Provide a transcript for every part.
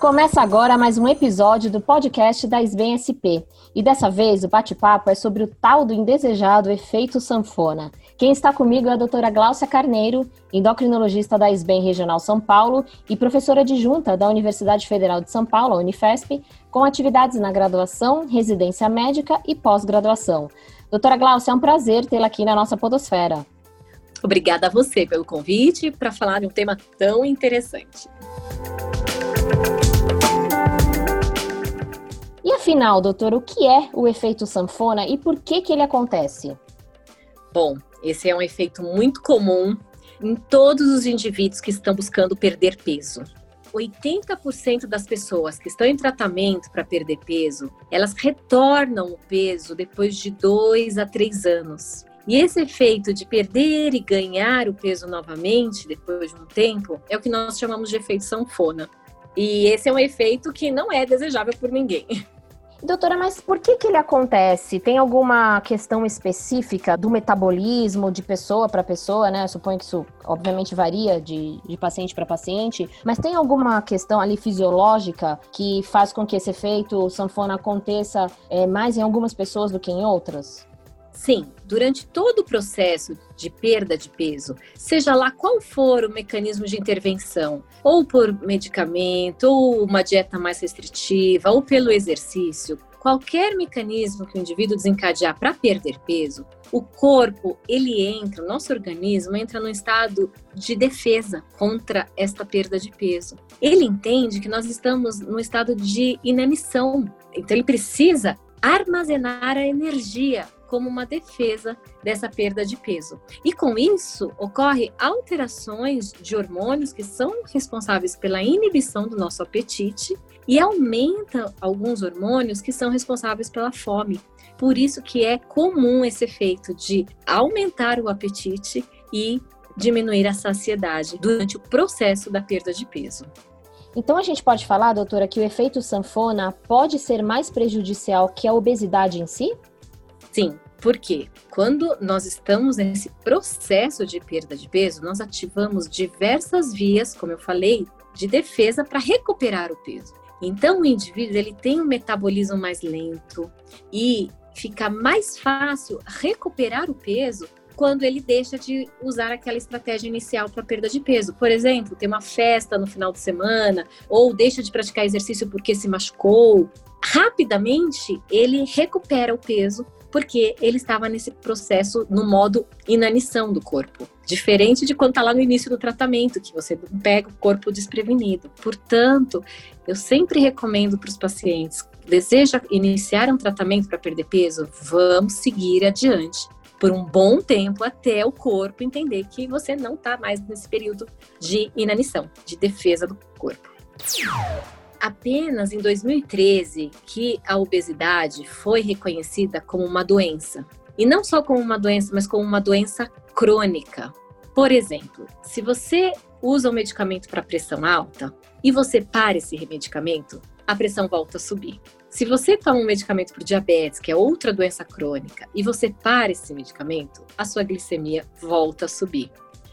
Começa agora mais um episódio do podcast da SBEM SP. E dessa vez o bate-papo é sobre o tal do indesejado efeito sanfona. Quem está comigo é a doutora Gláucia Carneiro, endocrinologista da SBEM Regional São Paulo e professora adjunta da Universidade Federal de São Paulo, Unifesp, com atividades na graduação, residência médica e pós-graduação. Doutora Gláucia, é um prazer tê-la aqui na nossa podosfera. Obrigada a você pelo convite para falar de um tema tão interessante. E afinal, doutor, o que é o efeito sanfona e por que, que ele acontece? Bom, esse é um efeito muito comum em todos os indivíduos que estão buscando perder peso. 80% das pessoas que estão em tratamento para perder peso, elas retornam o peso depois de dois a três anos. E esse efeito de perder e ganhar o peso novamente depois de um tempo é o que nós chamamos de efeito sanfona. E esse é um efeito que não é desejável por ninguém. Doutora, mas por que, que ele acontece? Tem alguma questão específica do metabolismo de pessoa para pessoa, né? Suponho que isso, obviamente, varia de, de paciente para paciente, mas tem alguma questão ali fisiológica que faz com que esse efeito sanfona aconteça é, mais em algumas pessoas do que em outras? Sim, durante todo o processo de perda de peso, seja lá qual for o mecanismo de intervenção, ou por medicamento, ou uma dieta mais restritiva, ou pelo exercício, qualquer mecanismo que o indivíduo desencadear para perder peso, o corpo, ele entra, o nosso organismo entra num estado de defesa contra esta perda de peso. Ele entende que nós estamos no estado de inanição, então ele precisa armazenar a energia como uma defesa dessa perda de peso. E com isso, ocorre alterações de hormônios que são responsáveis pela inibição do nosso apetite e aumenta alguns hormônios que são responsáveis pela fome. Por isso que é comum esse efeito de aumentar o apetite e diminuir a saciedade durante o processo da perda de peso. Então a gente pode falar, doutora, que o efeito sanfona pode ser mais prejudicial que a obesidade em si? Sim, porque quando nós estamos nesse processo de perda de peso, nós ativamos diversas vias, como eu falei, de defesa para recuperar o peso. Então o indivíduo ele tem um metabolismo mais lento e fica mais fácil recuperar o peso quando ele deixa de usar aquela estratégia inicial para perda de peso. Por exemplo, ter uma festa no final de semana ou deixa de praticar exercício porque se machucou. Rapidamente ele recupera o peso porque ele estava nesse processo no modo inanição do corpo. Diferente de quando está lá no início do tratamento, que você pega o corpo desprevenido. Portanto, eu sempre recomendo para os pacientes deseja iniciar um tratamento para perder peso, vamos seguir adiante por um bom tempo até o corpo entender que você não está mais nesse período de inanição, de defesa do corpo apenas em 2013 que a obesidade foi reconhecida como uma doença. E não só como uma doença, mas como uma doença crônica. Por exemplo, se você usa um medicamento para pressão alta e você para esse medicamento, a pressão volta a subir. Se você toma um medicamento para diabetes, que é outra doença crônica, e você para esse medicamento, a sua glicemia volta a subir.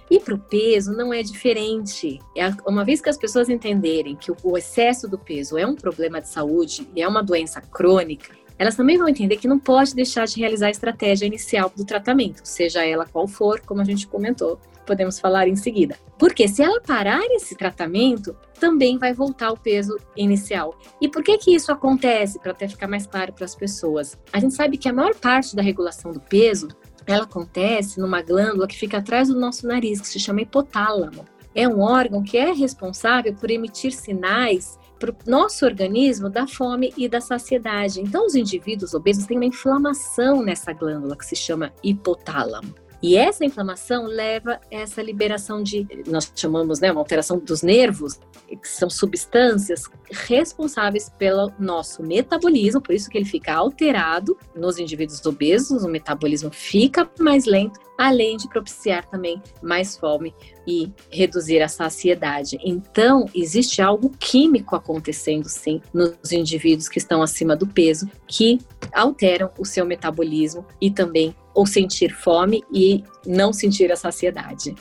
E para o peso não é diferente. É uma vez que as pessoas entenderem que o excesso do peso é um problema de saúde e é uma doença crônica, elas também vão entender que não pode deixar de realizar a estratégia inicial do tratamento, seja ela qual for, como a gente comentou, podemos falar em seguida. Porque se ela parar esse tratamento, também vai voltar o peso inicial. E por que que isso acontece? Para até ficar mais claro para as pessoas. A gente sabe que a maior parte da regulação do peso ela acontece numa glândula que fica atrás do nosso nariz, que se chama hipotálamo. É um órgão que é responsável por emitir sinais para o nosso organismo da fome e da saciedade. Então, os indivíduos obesos têm uma inflamação nessa glândula que se chama hipotálamo. E essa inflamação leva a essa liberação de, nós chamamos, né, uma alteração dos nervos, que são substâncias responsáveis pelo nosso metabolismo, por isso que ele fica alterado nos indivíduos obesos, o metabolismo fica mais lento, além de propiciar também mais fome e reduzir a saciedade. Então, existe algo químico acontecendo sim nos indivíduos que estão acima do peso que alteram o seu metabolismo e também ou sentir fome e não sentir a saciedade.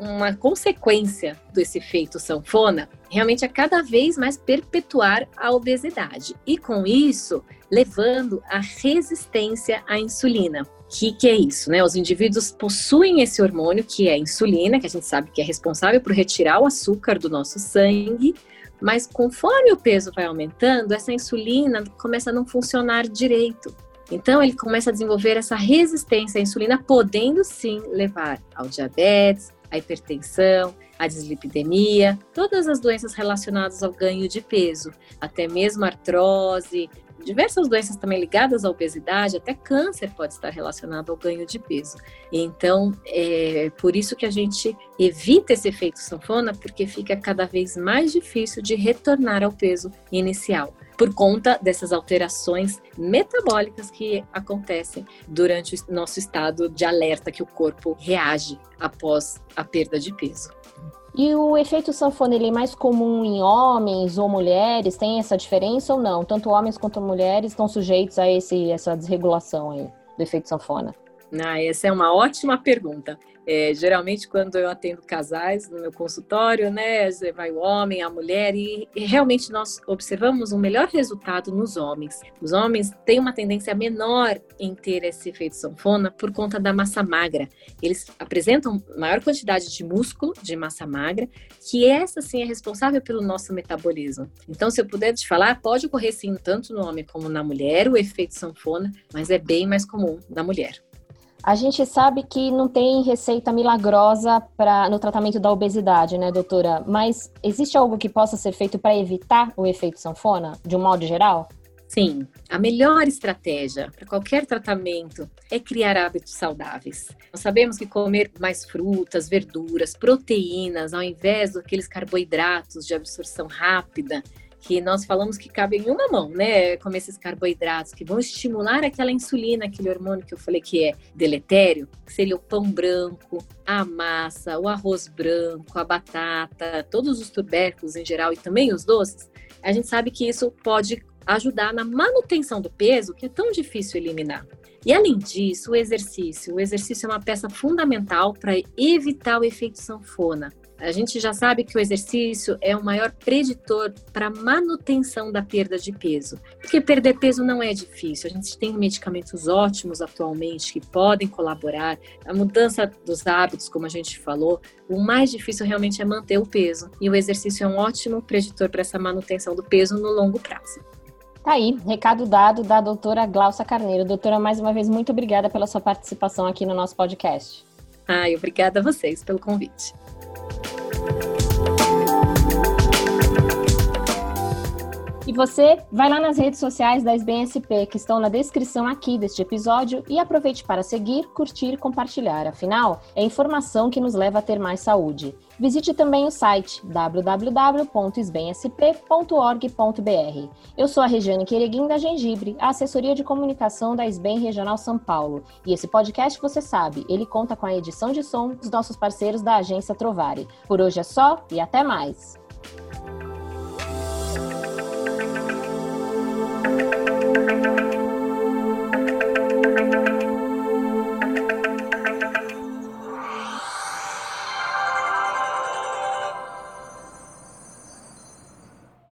uma consequência desse efeito sanfona, realmente é cada vez mais perpetuar a obesidade. E com isso, levando à resistência à insulina. O que, que é isso? Né? Os indivíduos possuem esse hormônio, que é a insulina, que a gente sabe que é responsável por retirar o açúcar do nosso sangue, mas conforme o peso vai aumentando, essa insulina começa a não funcionar direito. Então, ele começa a desenvolver essa resistência à insulina, podendo sim levar ao diabetes, à hipertensão, à dislipidemia, todas as doenças relacionadas ao ganho de peso, até mesmo artrose, diversas doenças também ligadas à obesidade, até câncer pode estar relacionado ao ganho de peso. Então, é por isso que a gente evita esse efeito sanfona, porque fica cada vez mais difícil de retornar ao peso inicial por conta dessas alterações metabólicas que acontecem durante o nosso estado de alerta que o corpo reage após a perda de peso. E o efeito sanfona ele é mais comum em homens ou mulheres? Tem essa diferença ou não? Tanto homens quanto mulheres estão sujeitos a esse, essa desregulação aí do efeito sanfona? Ah, essa é uma ótima pergunta. É, geralmente, quando eu atendo casais no meu consultório, né, vai o homem, a mulher, e, e, realmente nós observamos um melhor resultado nos homens. Os homens têm uma tendência menor em ter esse efeito sanfona por conta da massa magra. Eles apresentam maior quantidade de músculo, de massa magra, que essa sim é responsável pelo nosso metabolismo. Então, se eu puder te falar, pode ocorrer sim, tanto no homem como na mulher, o efeito sanfona, mas é bem mais comum na mulher. A gente sabe que não tem receita milagrosa para no tratamento da obesidade, né, doutora? Mas existe algo que possa ser feito para evitar o efeito sanfona, de um modo geral? Sim, a melhor estratégia para qualquer tratamento é criar hábitos saudáveis. Nós sabemos que comer mais frutas, verduras, proteínas, ao invés daqueles carboidratos de absorção rápida, que nós falamos que cabe em uma mão, né? Comer esses carboidratos que vão estimular aquela insulina, aquele hormônio que eu falei que é deletério, que seria o pão branco, a massa, o arroz branco, a batata, todos os tubérculos em geral e também os doces. A gente sabe que isso pode ajudar na manutenção do peso, que é tão difícil eliminar. E além disso, o exercício. O exercício é uma peça fundamental para evitar o efeito sanfona. A gente já sabe que o exercício é o maior preditor para manutenção da perda de peso. Porque perder peso não é difícil. A gente tem medicamentos ótimos atualmente que podem colaborar. A mudança dos hábitos, como a gente falou, o mais difícil realmente é manter o peso. E o exercício é um ótimo preditor para essa manutenção do peso no longo prazo. Tá aí, recado dado da doutora Glaucia Carneiro. Doutora, mais uma vez, muito obrigada pela sua participação aqui no nosso podcast. Ai, obrigada a vocês pelo convite. E você vai lá nas redes sociais da SBSP, que estão na descrição aqui deste episódio, e aproveite para seguir, curtir e compartilhar. Afinal, é informação que nos leva a ter mais saúde. Visite também o site www.sbensp.org.br. Eu sou a Regiane Quereguim da Gengibre, a assessoria de comunicação da SBEM Regional São Paulo. E esse podcast, você sabe, ele conta com a edição de som dos nossos parceiros da agência Trovare. Por hoje é só e até mais!